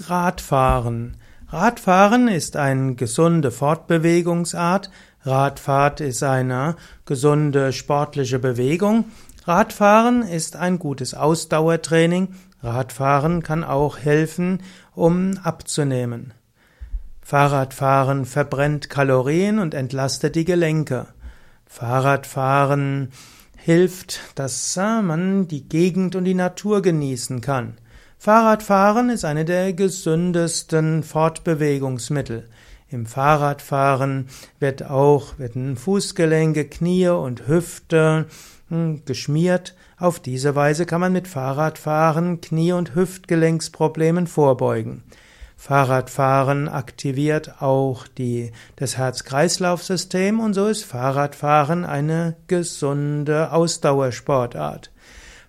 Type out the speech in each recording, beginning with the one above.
Radfahren. Radfahren ist eine gesunde Fortbewegungsart. Radfahrt ist eine gesunde sportliche Bewegung. Radfahren ist ein gutes Ausdauertraining. Radfahren kann auch helfen, um abzunehmen. Fahrradfahren verbrennt Kalorien und entlastet die Gelenke. Fahrradfahren hilft, dass man die Gegend und die Natur genießen kann. Fahrradfahren ist eine der gesündesten Fortbewegungsmittel. Im Fahrradfahren wird auch, werden Fußgelenke, Knie und Hüfte hm, geschmiert. Auf diese Weise kann man mit Fahrradfahren Knie- und Hüftgelenksproblemen vorbeugen. Fahrradfahren aktiviert auch die, das Herz-Kreislauf-System und so ist Fahrradfahren eine gesunde Ausdauersportart.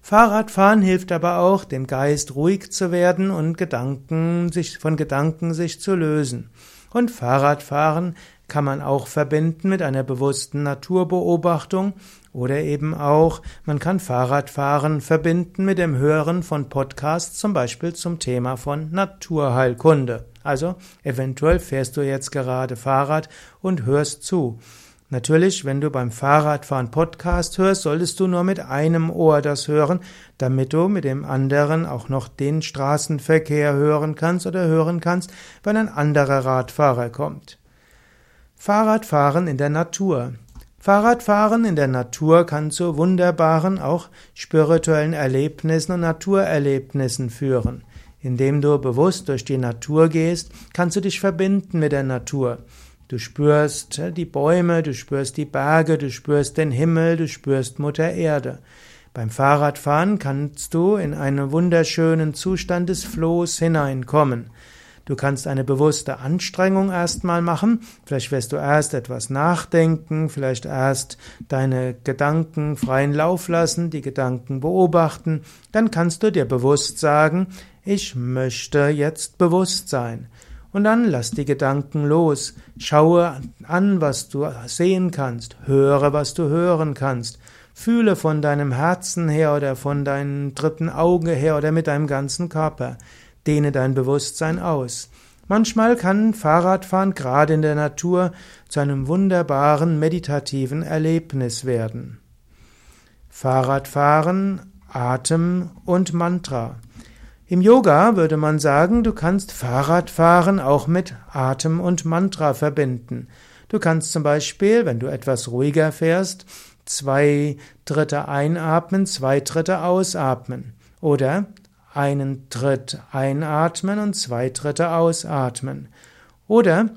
Fahrradfahren hilft aber auch, dem Geist ruhig zu werden und Gedanken sich, von Gedanken sich zu lösen. Und Fahrradfahren kann man auch verbinden mit einer bewussten Naturbeobachtung oder eben auch, man kann Fahrradfahren verbinden mit dem Hören von Podcasts, zum Beispiel zum Thema von Naturheilkunde. Also eventuell fährst du jetzt gerade Fahrrad und hörst zu. Natürlich, wenn du beim Fahrradfahren Podcast hörst, solltest du nur mit einem Ohr das hören, damit du mit dem anderen auch noch den Straßenverkehr hören kannst oder hören kannst, wenn ein anderer Radfahrer kommt. Fahrradfahren in der Natur. Fahrradfahren in der Natur kann zu wunderbaren, auch spirituellen Erlebnissen und Naturerlebnissen führen. Indem du bewusst durch die Natur gehst, kannst du dich verbinden mit der Natur. Du spürst die Bäume, du spürst die Berge, du spürst den Himmel, du spürst Mutter Erde. Beim Fahrradfahren kannst du in einen wunderschönen Zustand des Flohs hineinkommen. Du kannst eine bewusste Anstrengung erstmal machen. Vielleicht wirst du erst etwas nachdenken, vielleicht erst deine Gedanken freien Lauf lassen, die Gedanken beobachten. Dann kannst du dir bewusst sagen, ich möchte jetzt bewusst sein. Und dann lass die Gedanken los. Schaue an, was du sehen kannst. Höre, was du hören kannst. Fühle von deinem Herzen her oder von deinem dritten Auge her oder mit deinem ganzen Körper. Dehne dein Bewusstsein aus. Manchmal kann Fahrradfahren gerade in der Natur zu einem wunderbaren meditativen Erlebnis werden. Fahrradfahren, Atem und Mantra. Im Yoga würde man sagen, du kannst Fahrradfahren auch mit Atem und Mantra verbinden. Du kannst zum Beispiel, wenn du etwas ruhiger fährst, zwei Dritte einatmen, zwei Dritte ausatmen. Oder einen Tritt einatmen und zwei Dritte ausatmen. Oder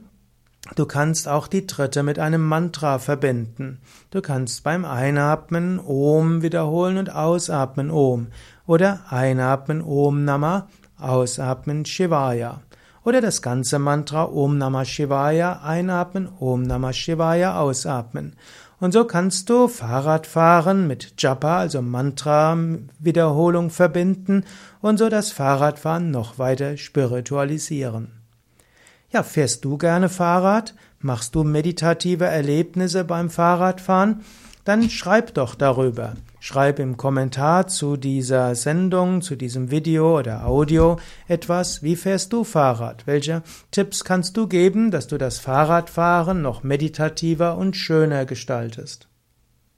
Du kannst auch die dritte mit einem Mantra verbinden. Du kannst beim Einatmen Om wiederholen und Ausatmen Om. Oder einatmen Om Nama, ausatmen Shivaya. Oder das ganze Mantra Om Namah Shivaya einatmen, Om Namah Shivaya ausatmen. Und so kannst du Fahrradfahren mit Japa, also Mantra-Wiederholung verbinden und so das Fahrradfahren noch weiter spiritualisieren. Ja, fährst du gerne Fahrrad? Machst du meditative Erlebnisse beim Fahrradfahren? Dann schreib doch darüber. Schreib im Kommentar zu dieser Sendung, zu diesem Video oder Audio etwas. Wie fährst du Fahrrad? Welche Tipps kannst du geben, dass du das Fahrradfahren noch meditativer und schöner gestaltest?